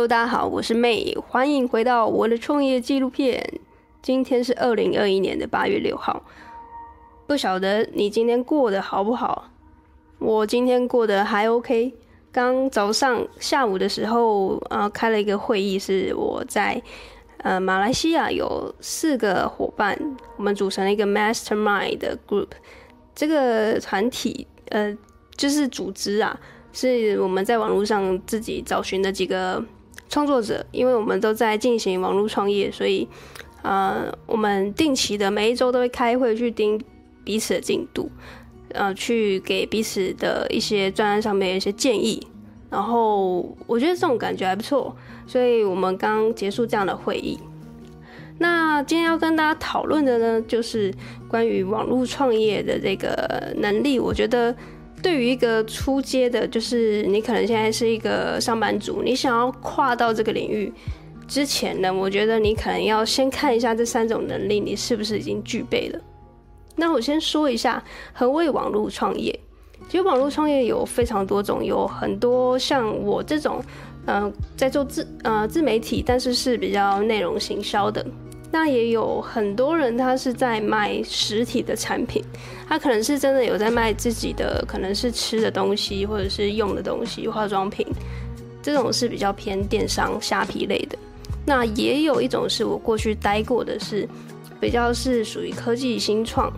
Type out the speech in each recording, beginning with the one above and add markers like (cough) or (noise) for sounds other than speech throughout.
Hello，大家好，我是 May，欢迎回到我的创业纪录片。今天是二零二一年的八月六号，不晓得你今天过得好不好？我今天过得还 OK。刚早上、下午的时候，呃，开了一个会议，是我在呃马来西亚有四个伙伴，我们组成了一个 Mastermind 的 group。这个团体，呃，就是组织啊。是我们在网络上自己找寻的几个创作者，因为我们都在进行网络创业，所以，呃，我们定期的每一周都会开会去盯彼此的进度，呃，去给彼此的一些专案上面一些建议。然后我觉得这种感觉还不错，所以我们刚结束这样的会议。那今天要跟大家讨论的呢，就是关于网络创业的这个能力，我觉得。对于一个初阶的，就是你可能现在是一个上班族，你想要跨到这个领域之前呢，我觉得你可能要先看一下这三种能力，你是不是已经具备了。那我先说一下何谓网络创业。其实网络创业有非常多种，有很多像我这种，呃，在做自呃自媒体，但是是比较内容行销的。那也有很多人，他是在卖实体的产品，他可能是真的有在卖自己的，可能是吃的东西或者是用的东西，化妆品，这种是比较偏电商虾皮类的。那也有一种是我过去待过的是，比较是属于科技新创，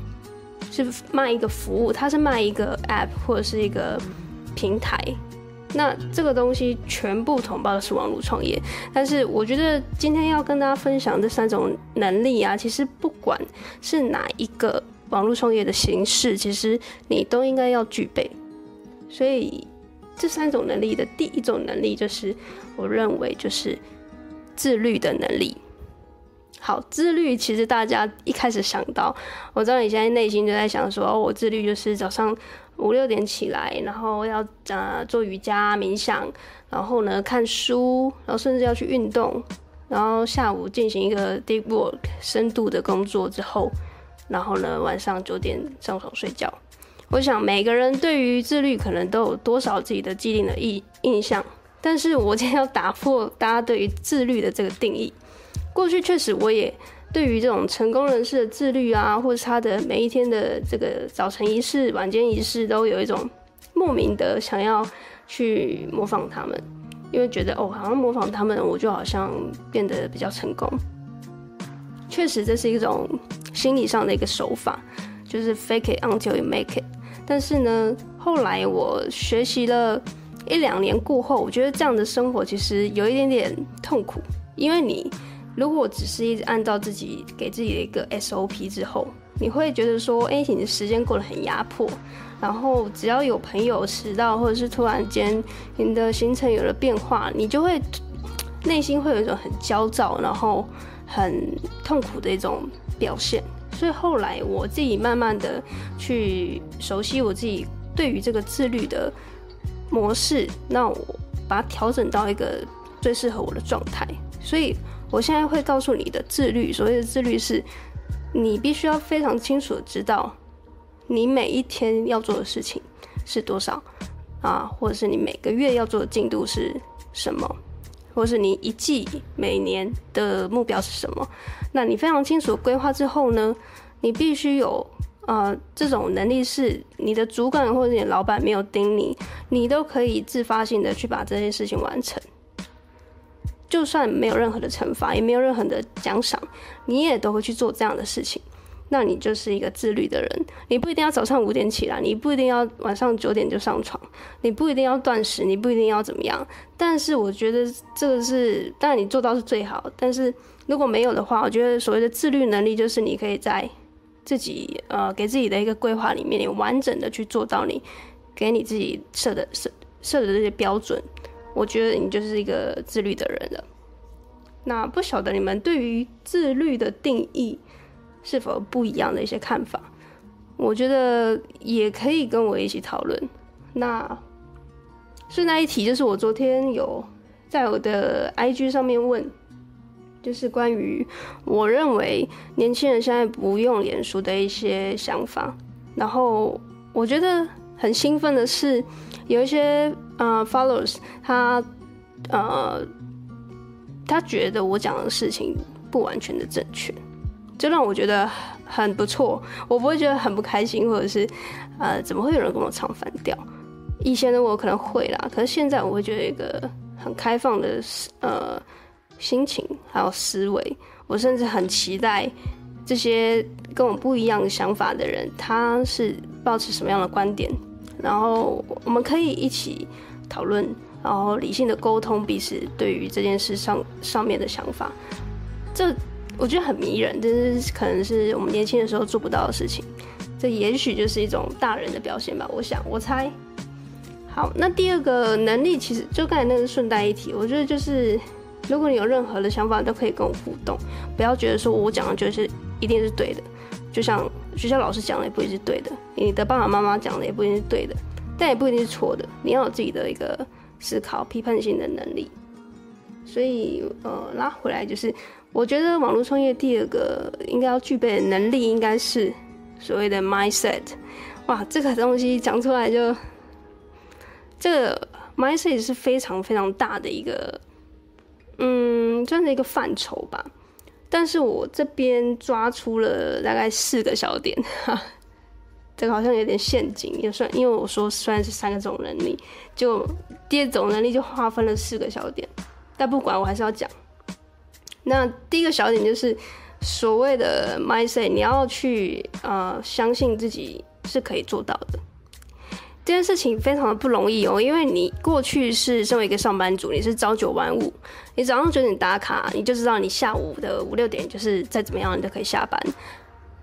是卖一个服务，他是卖一个 app 或者是一个平台。那这个东西全部统包的是网络创业，但是我觉得今天要跟大家分享这三种能力啊，其实不管是哪一个网络创业的形式，其实你都应该要具备。所以这三种能力的第一种能力，就是我认为就是自律的能力。好，自律其实大家一开始想到，我知道你现在内心就在想说，哦，我自律就是早上。五六点起来，然后要呃做瑜伽冥想，然后呢看书，然后甚至要去运动，然后下午进行一个 deep work 深度的工作之后，然后呢晚上九点上床睡觉。我想每个人对于自律可能都有多少自己的既定的印印象，但是我今天要打破大家对于自律的这个定义。过去确实我也。对于这种成功人士的自律啊，或者他的每一天的这个早晨仪式、晚间仪式，都有一种莫名的想要去模仿他们，因为觉得哦，好像模仿他们，我就好像变得比较成功。确实，这是一种心理上的一个手法，就是 fake it until you make it。但是呢，后来我学习了一两年过后，我觉得这样的生活其实有一点点痛苦，因为你。如果只是一直按照自己给自己的一个 SOP 之后，你会觉得说，哎，你的时间过得很压迫。然后只要有朋友迟到，或者是突然间你的行程有了变化，你就会内心会有一种很焦躁，然后很痛苦的一种表现。所以后来我自己慢慢的去熟悉我自己对于这个自律的模式，那我把它调整到一个最适合我的状态。所以。我现在会告诉你的自律，所谓的自律是，你必须要非常清楚的知道，你每一天要做的事情是多少啊，或者是你每个月要做的进度是什么，或是你一季、每年的目标是什么。那你非常清楚规划之后呢，你必须有呃这种能力，是你的主管或者你老板没有盯你，你都可以自发性的去把这件事情完成。就算没有任何的惩罚，也没有任何的奖赏，你也都会去做这样的事情。那你就是一个自律的人。你不一定要早上五点起来，你不一定要晚上九点就上床，你不一定要断食，你不一定要怎么样。但是我觉得这个是，当然你做到是最好。但是如果没有的话，我觉得所谓的自律能力，就是你可以在自己呃给自己的一个规划里面，你完整的去做到你给你自己设的设设的这些标准。我觉得你就是一个自律的人了。那不晓得你们对于自律的定义是否不一样的一些看法？我觉得也可以跟我一起讨论。那顺带一提，就是我昨天有在我的 IG 上面问，就是关于我认为年轻人现在不用脸书的一些想法。然后我觉得很兴奋的是，有一些。呃 follows 他呃，他觉得我讲的事情不完全的正确，这让我觉得很不错。我不会觉得很不开心，或者是呃，怎么会有人跟我唱反调？以前的我可能会啦，可是现在我会觉得一个很开放的呃心情还有思维，我甚至很期待这些跟我不一样想法的人，他是抱持什么样的观点，然后我们可以一起讨论。然后理性的沟通彼此对于这件事上上面的想法，这我觉得很迷人，这是可能是我们年轻的时候做不到的事情，这也许就是一种大人的表现吧。我想，我猜。好，那第二个能力其实就刚才那个顺带一提，我觉得就是如果你有任何的想法，都可以跟我互动，不要觉得说我讲的就是一定是对的，就像学校老师讲的也不一定是对的，你的爸爸妈妈讲的也不一定是对的，但也不一定是错的，你要有自己的一个。思考批判性的能力，所以呃，拉回来就是，我觉得网络创业第二个应该要具备的能力，应该是所谓的 mindset。哇，这个东西讲出来就，这个 mindset 是非常非常大的一个，嗯，这样的一个范畴吧。但是我这边抓出了大概四个小点，哈。这个好像有点陷阱，也算，因为我说虽然是三个种能力，就第二种能力就划分了四个小点，但不管我还是要讲。那第一个小点就是所谓的 mindset，你要去呃相信自己是可以做到的。这件事情非常的不容易哦，因为你过去是身为一个上班族，你是朝九晚五，你早上九点打卡，你就知道你下午的五六点就是再怎么样你都可以下班。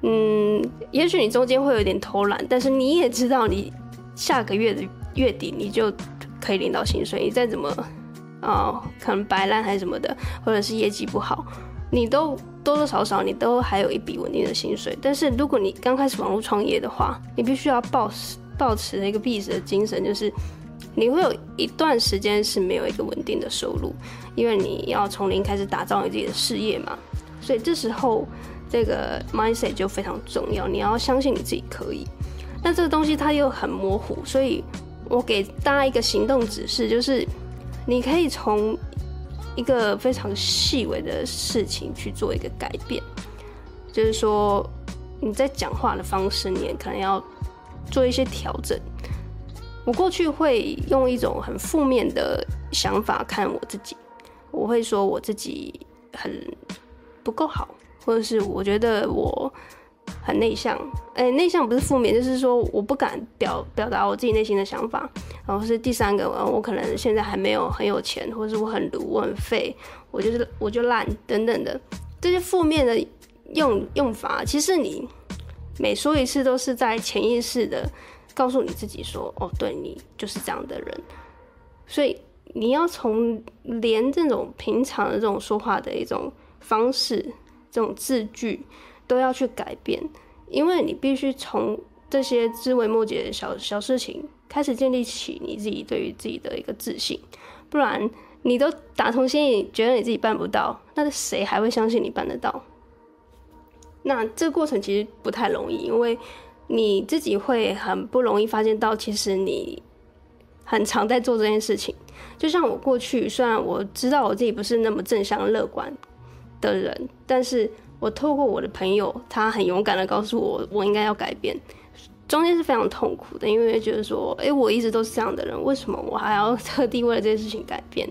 嗯，也许你中间会有点偷懒，但是你也知道，你下个月的月底你就可以领到薪水。你再怎么啊、可能摆烂还是什么的，或者是业绩不好，你都多多少少你都还有一笔稳定的薪水。但是如果你刚开始网络创业的话，你必须要抱抱持一个必死的精神，就是你会有一段时间是没有一个稳定的收入，因为你要从零开始打造你自己的事业嘛。所以这时候。这个 mindset 就非常重要，你要相信你自己可以。但这个东西它又很模糊，所以我给大家一个行动指示，就是你可以从一个非常细微的事情去做一个改变，就是说你在讲话的方式，你也可能要做一些调整。我过去会用一种很负面的想法看我自己，我会说我自己很不够好。或者是我觉得我很内向，哎、内向不是负面，就是说我不敢表表达我自己内心的想法。然后是第三个，我可能现在还没有很有钱，或者是我很鲁，我很废，我就是我就烂等等的这些负面的用用法，其实你每说一次都是在潜意识的告诉你自己说，哦，对，你就是这样的人。所以你要从连这种平常的这种说话的一种方式。这种字句都要去改变，因为你必须从这些枝微末节的小小事情开始建立起你自己对于自己的一个自信，不然你都打从心里觉得你自己办不到，那谁还会相信你办得到？那这个过程其实不太容易，因为你自己会很不容易发现到，其实你很常在做这件事情。就像我过去，虽然我知道我自己不是那么正向乐观。的人，但是我透过我的朋友，他很勇敢的告诉我，我应该要改变。中间是非常痛苦的，因为觉得说，哎、欸，我一直都是这样的人，为什么我还要特地为了这件事情改变？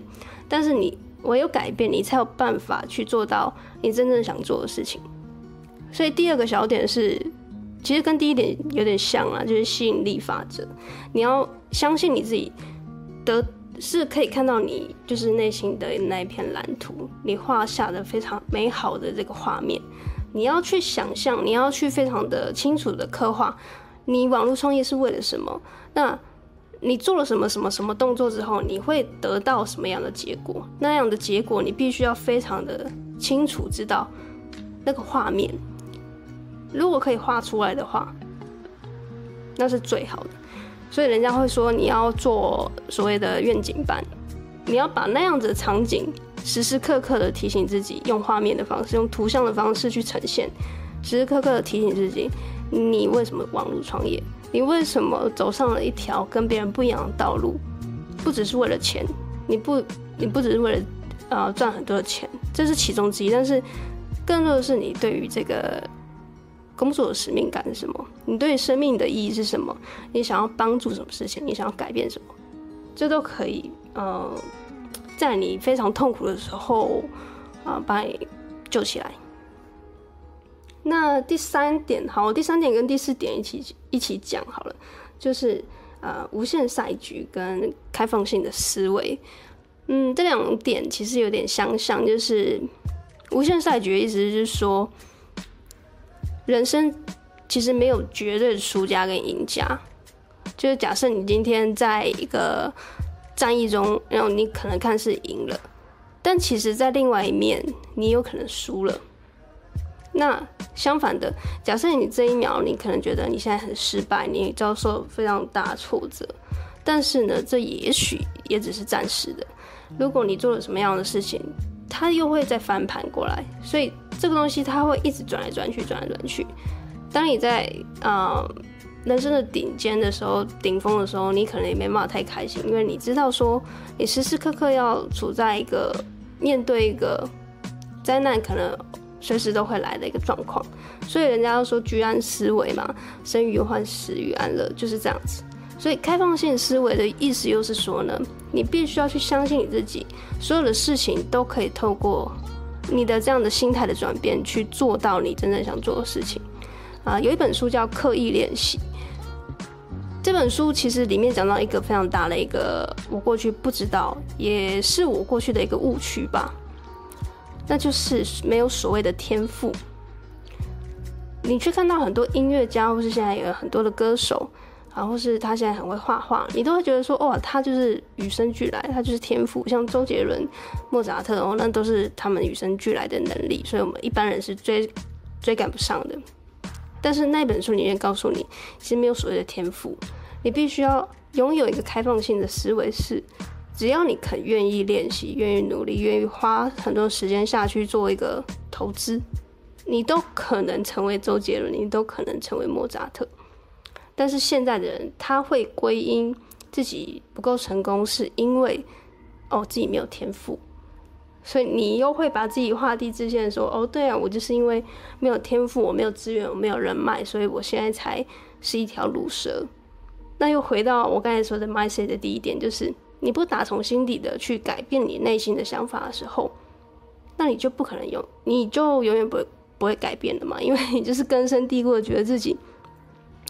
但是你唯有改变，你才有办法去做到你真正想做的事情。所以第二个小点是，其实跟第一点有点像啊，就是吸引力法则。你要相信你自己得。是可以看到你就是内心的那一片蓝图，你画下的非常美好的这个画面，你要去想象，你要去非常的清楚的刻画，你网络创业是为了什么？那你做了什么什么什么动作之后，你会得到什么样的结果？那样的结果你必须要非常的清楚知道那个画面，如果可以画出来的话，那是最好的。所以人家会说，你要做所谓的愿景版，你要把那样子的场景时时刻刻的提醒自己，用画面的方式，用图像的方式去呈现，时时刻刻的提醒自己，你为什么网络创业？你为什么走上了一条跟别人不一样的道路？不只是为了钱，你不你不只是为了呃赚很多的钱，这是其中之一，但是更多的是你对于这个工作的使命感是什么？你对生命的意义是什么？你想要帮助什么事情？你想要改变什么？这都可以呃，在你非常痛苦的时候啊，把你救起来。那第三点，好，第三点跟第四点一起一起讲好了，就是呃无限赛局跟开放性的思维，嗯，这两点其实有点相像，就是无限赛局的意思就是说，人生其实没有绝对的输家跟赢家，就是假设你今天在一个战役中，然后你可能看似赢了，但其实在另外一面，你有可能输了。那相反的，假设你这一秒你可能觉得你现在很失败，你遭受非常大挫折，但是呢，这也许也只是暂时的。如果你做了什么样的事情，它又会再翻盘过来，所以这个东西它会一直转来转去，转来转去。当你在啊、人生的顶尖的时候，顶峰的时候，你可能也没办法太开心，因为你知道说你时时刻刻要处在一个面对一个灾难可能。随时都会来的一个状况，所以人家都说居安思危嘛，生于忧患，死于安乐，就是这样子。所以开放性思维的意思又是说呢，你必须要去相信你自己，所有的事情都可以透过你的这样的心态的转变去做到你真正想做的事情。啊，有一本书叫《刻意练习》，这本书其实里面讲到一个非常大的一个我过去不知道，也是我过去的一个误区吧。那就是没有所谓的天赋。你去看到很多音乐家，或是现在有很多的歌手，然后是他现在很会画画，你都会觉得说，哇，他就是与生俱来，他就是天赋。像周杰伦、莫扎特哦，那都是他们与生俱来的能力，所以我们一般人是追追赶不上的。但是那本书里面告诉你，其实没有所谓的天赋，你必须要拥有一个开放性的思维是。只要你肯愿意练习，愿意努力，愿意花很多时间下去做一个投资，你都可能成为周杰伦，你都可能成为莫扎特。但是现在的人，他会归因自己不够成功，是因为哦自己没有天赋，所以你又会把自己画地自限，说哦对啊，我就是因为没有天赋，我没有资源，我没有人脉，所以我现在才是一条鲁蛇。那又回到我刚才说的 mindset 的第一点，就是。你不打从心底的去改变你内心的想法的时候，那你就不可能有，你就永远不不会改变的嘛，因为你就是根深蒂固的觉得自己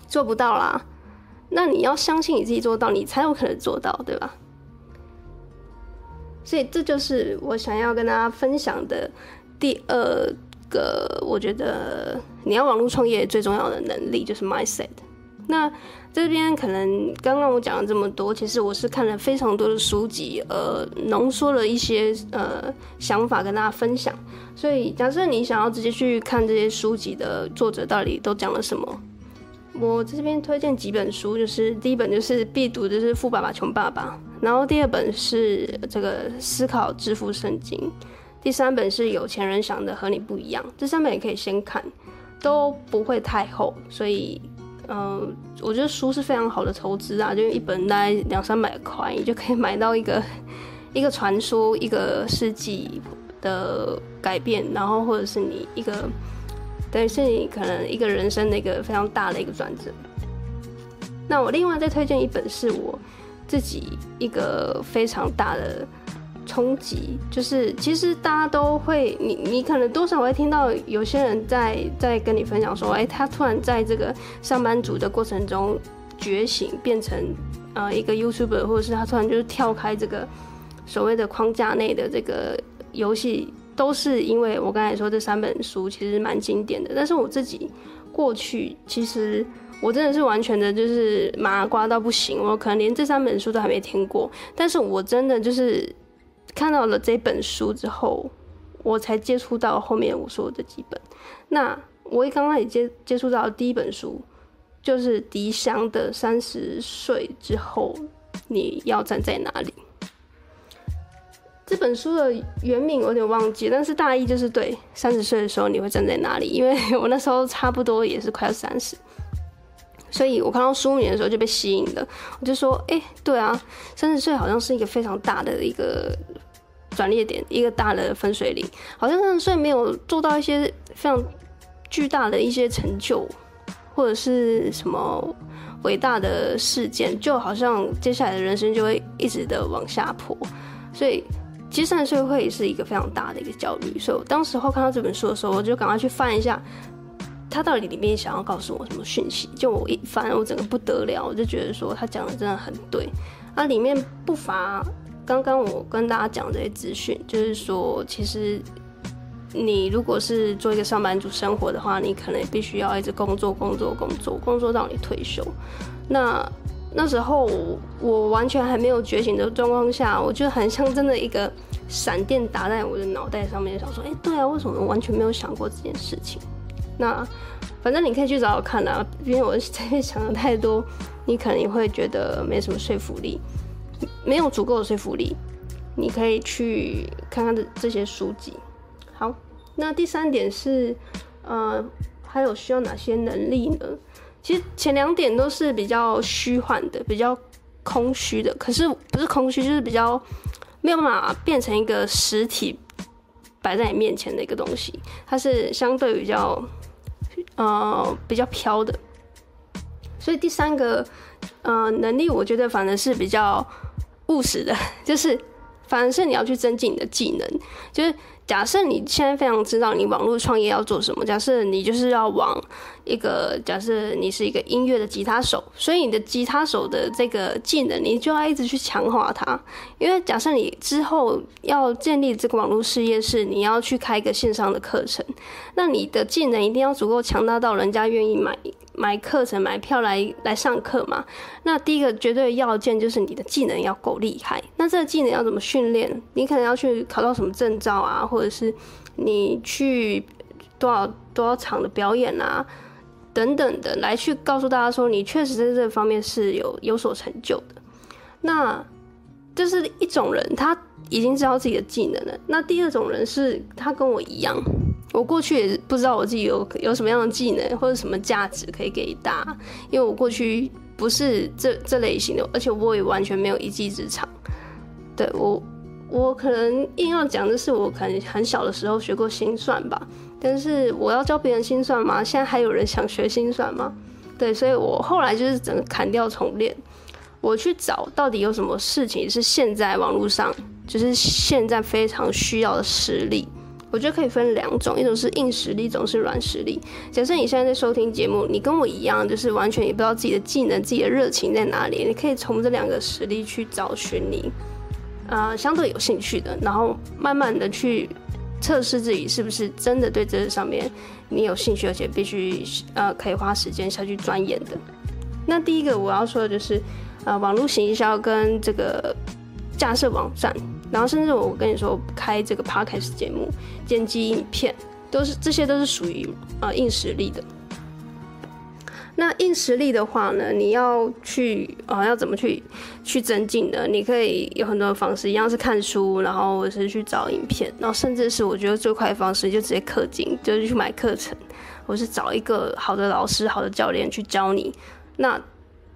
做不到啦。那你要相信你自己做到，你才有可能做到，对吧？所以这就是我想要跟大家分享的第二个，我觉得你要网络创业最重要的能力就是 mindset。那这边可能刚刚我讲了这么多，其实我是看了非常多的书籍，呃，浓缩了一些呃想法跟大家分享。所以假设你想要直接去看这些书籍的作者到底都讲了什么，我这边推荐几本书，就是第一本就是必读就是《富爸爸穷爸爸》，然后第二本是这个《思考致富圣经》，第三本是有钱人想的和你不一样。这三本也可以先看，都不会太厚，所以。嗯，我觉得书是非常好的投资啊，就一本大概两三百块，你就可以买到一个一个传说，一个世纪的改变，然后或者是你一个等于是你可能一个人生的一个非常大的一个转折。那我另外再推荐一本是我自己一个非常大的。冲击就是，其实大家都会，你你可能多少会听到有些人在在跟你分享说，哎、欸，他突然在这个上班族的过程中觉醒，变成呃一个 YouTuber，或者是他突然就是跳开这个所谓的框架内的这个游戏，都是因为我刚才说这三本书其实蛮经典的。但是我自己过去其实我真的是完全的就是麻瓜到不行，我可能连这三本书都还没听过，但是我真的就是。看到了这本书之后，我才接触到后面我说的几本。那我一刚开始接接触到第一本书，就是迪香的《三十岁之后你要站在哪里》。这本书的原名我有点忘记，但是大意就是对三十岁的时候你会站在哪里？因为我那时候差不多也是快要三十。所以我看到书名的时候就被吸引了，我就说，哎、对啊，三十岁好像是一个非常大的一个转捩点，一个大的分水岭，好像虽然没有做到一些非常巨大的一些成就，或者是什么伟大的事件，就好像接下来的人生就会一直的往下坡。所以，其实三十岁会是一个非常大的一个焦虑。所以我当时候看到这本书的时候，我就赶快去翻一下，他到底里面想要告诉我什么讯息。就我一翻，我整个不得了，我就觉得说他讲的真的很对。那里面不乏刚刚我跟大家讲这些资讯，就是说，其实你如果是做一个上班族生活的话，你可能必须要一直工作、工作、工作、工作到你退休。那那时候我完全还没有觉醒的状况下，我就很像真的一个闪电打在我的脑袋上面，想说，哎，对啊，为什么我完全没有想过这件事情？那反正你可以去找找看啊，因为我这边想的太多，你可能会觉得没什么说服力。没有足够的说服力，你可以去看看这这些书籍。好，那第三点是，呃，还有需要哪些能力呢？其实前两点都是比较虚幻的，比较空虚的。可是不是空虚，就是比较没有办法变成一个实体摆在你面前的一个东西。它是相对比较，呃，比较飘的。所以第三个，呃，能力我觉得反而是比较。务实的，(laughs) 就是，反而是你要去增进你的技能。就是假设你现在非常知道你网络创业要做什么，假设你就是要往一个，假设你是一个音乐的吉他手，所以你的吉他手的这个技能，你就要一直去强化它。因为假设你之后要建立这个网络事业，是你要去开一个线上的课程，那你的技能一定要足够强大到人家愿意买。买课程、买票来来上课嘛？那第一个绝对要件就是你的技能要够厉害。那这个技能要怎么训练？你可能要去考到什么证照啊，或者是你去多少多少场的表演啊，等等的，来去告诉大家说你确实在这方面是有有所成就的。那这是一种人，他已经知道自己的技能了。那第二种人是他跟我一样。我过去也不知道我自己有有什么样的技能或者什么价值可以给大家，因为我过去不是这这类型的，而且我也完全没有一技之长。对，我，我可能硬要讲的是，我可能很小的时候学过心算吧，但是我要教别人心算吗？现在还有人想学心算吗？对，所以我后来就是整个砍掉重练，我去找到底有什么事情是现在网络上就是现在非常需要的实力。我觉得可以分两种，一种是硬实力，一种是软实力。假设你现在在收听节目，你跟我一样，就是完全也不知道自己的技能、自己的热情在哪里，你可以从这两个实力去找寻你，呃，相对有兴趣的，然后慢慢的去测试自己是不是真的对这上面你有兴趣，而且必须呃可以花时间下去钻研的。那第一个我要说的就是，呃，网络行销跟这个架设网站。然后甚至我跟你说，开这个 podcast 节目、剪辑影片，都是这些都是属于呃硬实力的。那硬实力的话呢，你要去呃要怎么去去增进呢？你可以有很多的方式，一样是看书，然后或是去找影片，然后甚至是我觉得最快的方式就直接氪金，就是去买课程，或是找一个好的老师、好的教练去教你。那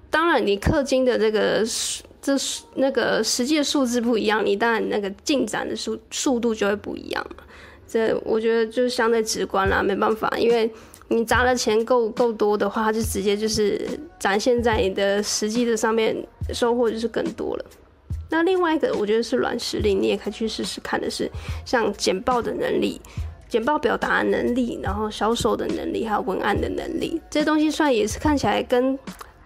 当然，你氪金的这个数。这那个实际数字不一样，你当然那个进展的速速度就会不一样。这我觉得就相对直观啦，没办法，因为你砸的钱够够多的话，它就直接就是展现在你的实际的上面，收获就是更多了。那另外一个我觉得是软实力，你也可以去试试看的是，像简报的能力、简报表达能力，然后销售的能力，还有文案的能力，这些东西算也是看起来跟。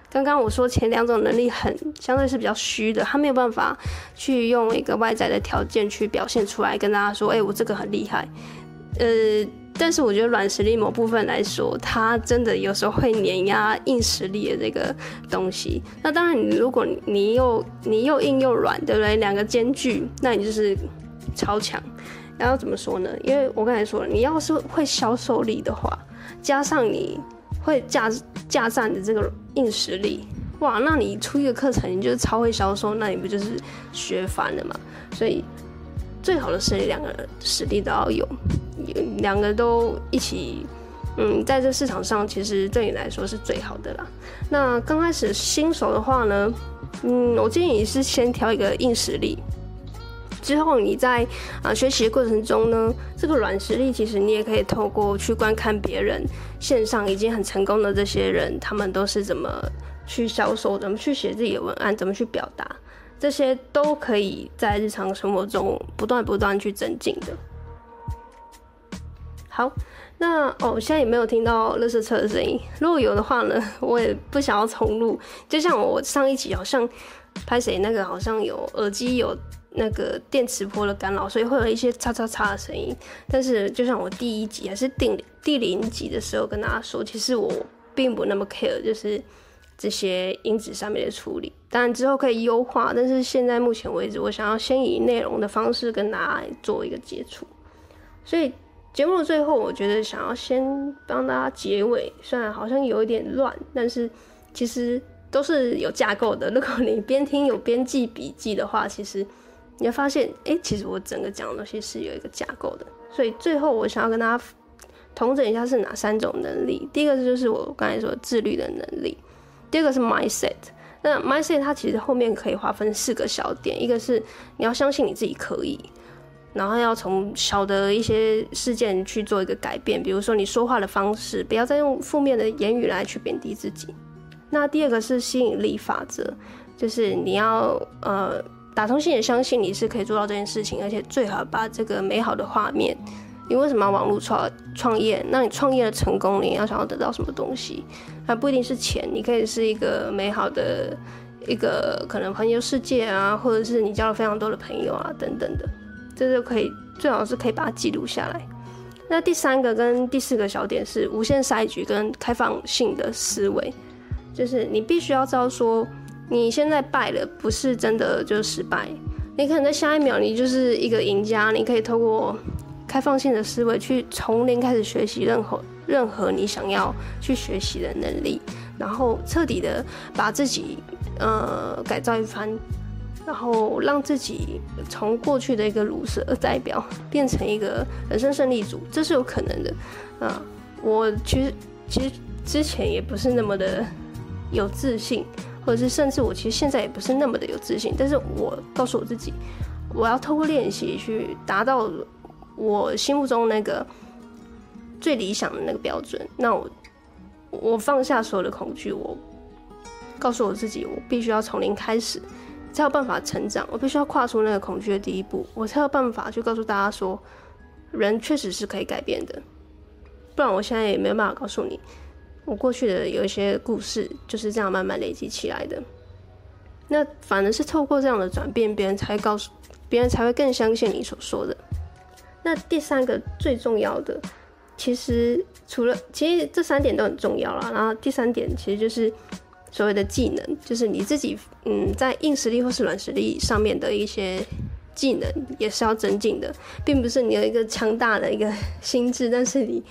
刚刚我说前两种能力很相对是比较虚的，他没有办法去用一个外在的条件去表现出来，跟大家说，哎、我这个很厉害。呃，但是我觉得软实力某部分来说，它真的有时候会碾压硬实力的这个东西。那当然，你如果你又你又硬又软，对不对？两个兼具，那你就是超强。然后怎么说呢？因为我刚才说了，你要是会销售力的话，加上你。会架架站的这个硬实力，哇，那你出一个课程，你就是超会销售，那你不就是学翻了吗？所以最好的是两个实力都要有，两个都一起，嗯，在这市场上其实对你来说是最好的啦。那刚开始新手的话呢，嗯，我建议你是先挑一个硬实力，之后你在啊、学习的过程中呢，这个软实力其实你也可以透过去观看别人线上已经很成功的这些人，他们都是怎么去销售，怎么去写自己的文案，怎么去表达，这些都可以在日常生活中不断不断去增进的。好，那哦，现在也没有听到垃圾车的声音。如果有的话呢，我也不想要重录。就像我上一集好像拍谁那个好像有耳机有那个电磁波的干扰，所以会有一些叉叉叉的声音。但是就像我第一集还是第第零集的时候跟大家说，其实我并不那么 care，就是这些音质上面的处理。当然之后可以优化，但是现在目前为止，我想要先以内容的方式跟大家做一个接触，所以。节目的最后，我觉得想要先帮大家结尾，虽然好像有一点乱，但是其实都是有架构的。如果你边听有边记笔记的话，其实你会发现，哎、其实我整个讲的东西是有一个架构的。所以最后我想要跟大家统整一下是哪三种能力。第一个就是我刚才说自律的能力，第二个是 mindset。那 mindset 它其实后面可以划分四个小点，一个是你要相信你自己可以。然后要从小的一些事件去做一个改变，比如说你说话的方式，不要再用负面的言语来去贬低自己。那第二个是吸引力法则，就是你要呃打从心里相信你是可以做到这件事情，而且最好把这个美好的画面。你为什么要网络创创业？那你创业的成功，你要想要得到什么东西？那不一定是钱，你可以是一个美好的一个可能环游世界啊，或者是你交了非常多的朋友啊等等的。这就可以，最好是可以把它记录下来。那第三个跟第四个小点是无限赛局跟开放性的思维，就是你必须要知道说，你现在败了不是真的就是失败，你可能在下一秒你就是一个赢家。你可以透过开放性的思维去从零开始学习任何任何你想要去学习的能力，然后彻底的把自己呃改造一番。然后让自己从过去的一个鲁蛇代表变成一个人生胜利组，这是有可能的。啊，我其实其实之前也不是那么的有自信，或者是甚至我其实现在也不是那么的有自信。但是我告诉我自己，我要透过练习去达到我心目中那个最理想的那个标准。那我我放下所有的恐惧，我告诉我自己，我必须要从零开始。才有办法成长，我必须要跨出那个恐惧的第一步，我才有办法去告诉大家说，人确实是可以改变的。不然，我现在也没有办法告诉你，我过去的有一些故事就是这样慢慢累积起来的。那反而是透过这样的转变，别人才会告诉，别人才会更相信你所说的。那第三个最重要的，其实除了其实这三点都很重要啦，然后第三点其实就是。所谓的技能，就是你自己，嗯，在硬实力或是软实力上面的一些技能，也是要增进的，并不是你有一个强大的一个心智，但是你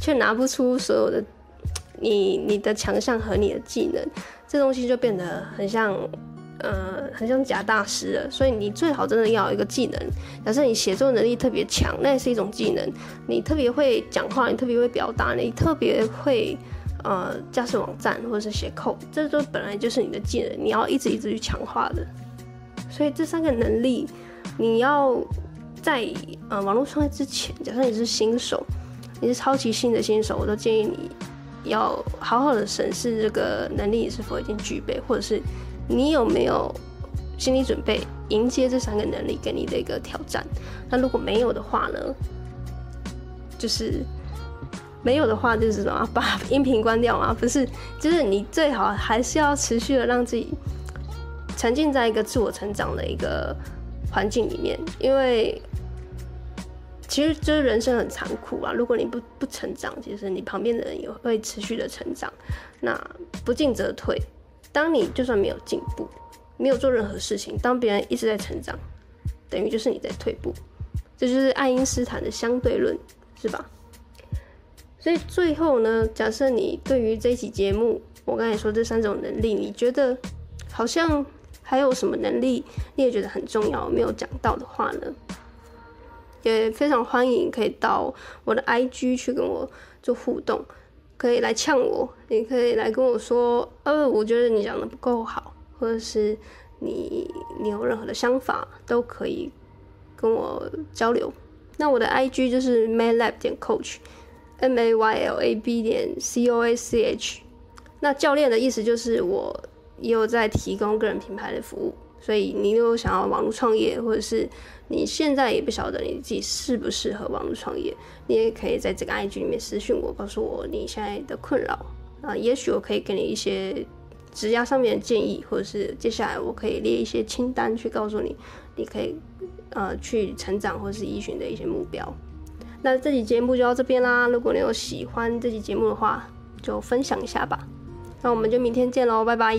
却拿不出所有的 (tsk) 你你的强项和你的技能，这东西就变得很像，呃，很像假大师了。所以你最好真的要有一个技能，假设你写作能力特别强，那也是一种技能。你特别会讲话，你特别会表达，你特别会。呃，驾驶网站或者是写 code，这都本来就是你的技能，你要一直一直去强化的。所以这三个能力，你要在呃网络创业之前，假设你是新手，你是超级新的新手，我都建议你要好好的审视这个能力是否已经具备，或者是你有没有心理准备迎接这三个能力给你的一个挑战。那如果没有的话呢，就是。没有的话就是什么，把 (laughs) 音频关掉吗？不是，就是你最好还是要持续的让自己沉浸在一个自我成长的一个环境里面，因为其实就是人生很残酷啊。如果你不不成长，其实你旁边的人也会持续的成长。那不进则退，当你就算没有进步，没有做任何事情，当别人一直在成长，等于就是你在退步。这就是爱因斯坦的相对论，是吧？所以最后呢，假设你对于这期节目，我刚才说这三种能力，你觉得好像还有什么能力你也觉得很重要没有讲到的话呢，也非常欢迎可以到我的 IG 去跟我做互动，可以来呛我，也可以来跟我说，呃，我觉得你讲的不够好，或者是你你有任何的想法都可以跟我交流。那我的 IG 就是 maylab 点 coach m a y l a b 点 C O A C H。那教练的意思就是我也有在提供个人品牌的服务，所以你如果想要网络创业，或者是你现在也不晓得你自己适不适合网络创业，你也可以在这个 IG 里面私信我，告诉我你现在的困扰啊，也许我可以给你一些职涯上面的建议，或者是接下来我可以列一些清单去告诉你，你可以呃去成长或是依循的一些目标。那这期节目就到这边啦，如果你有喜欢这期节目的话，就分享一下吧。那我们就明天见喽，拜拜。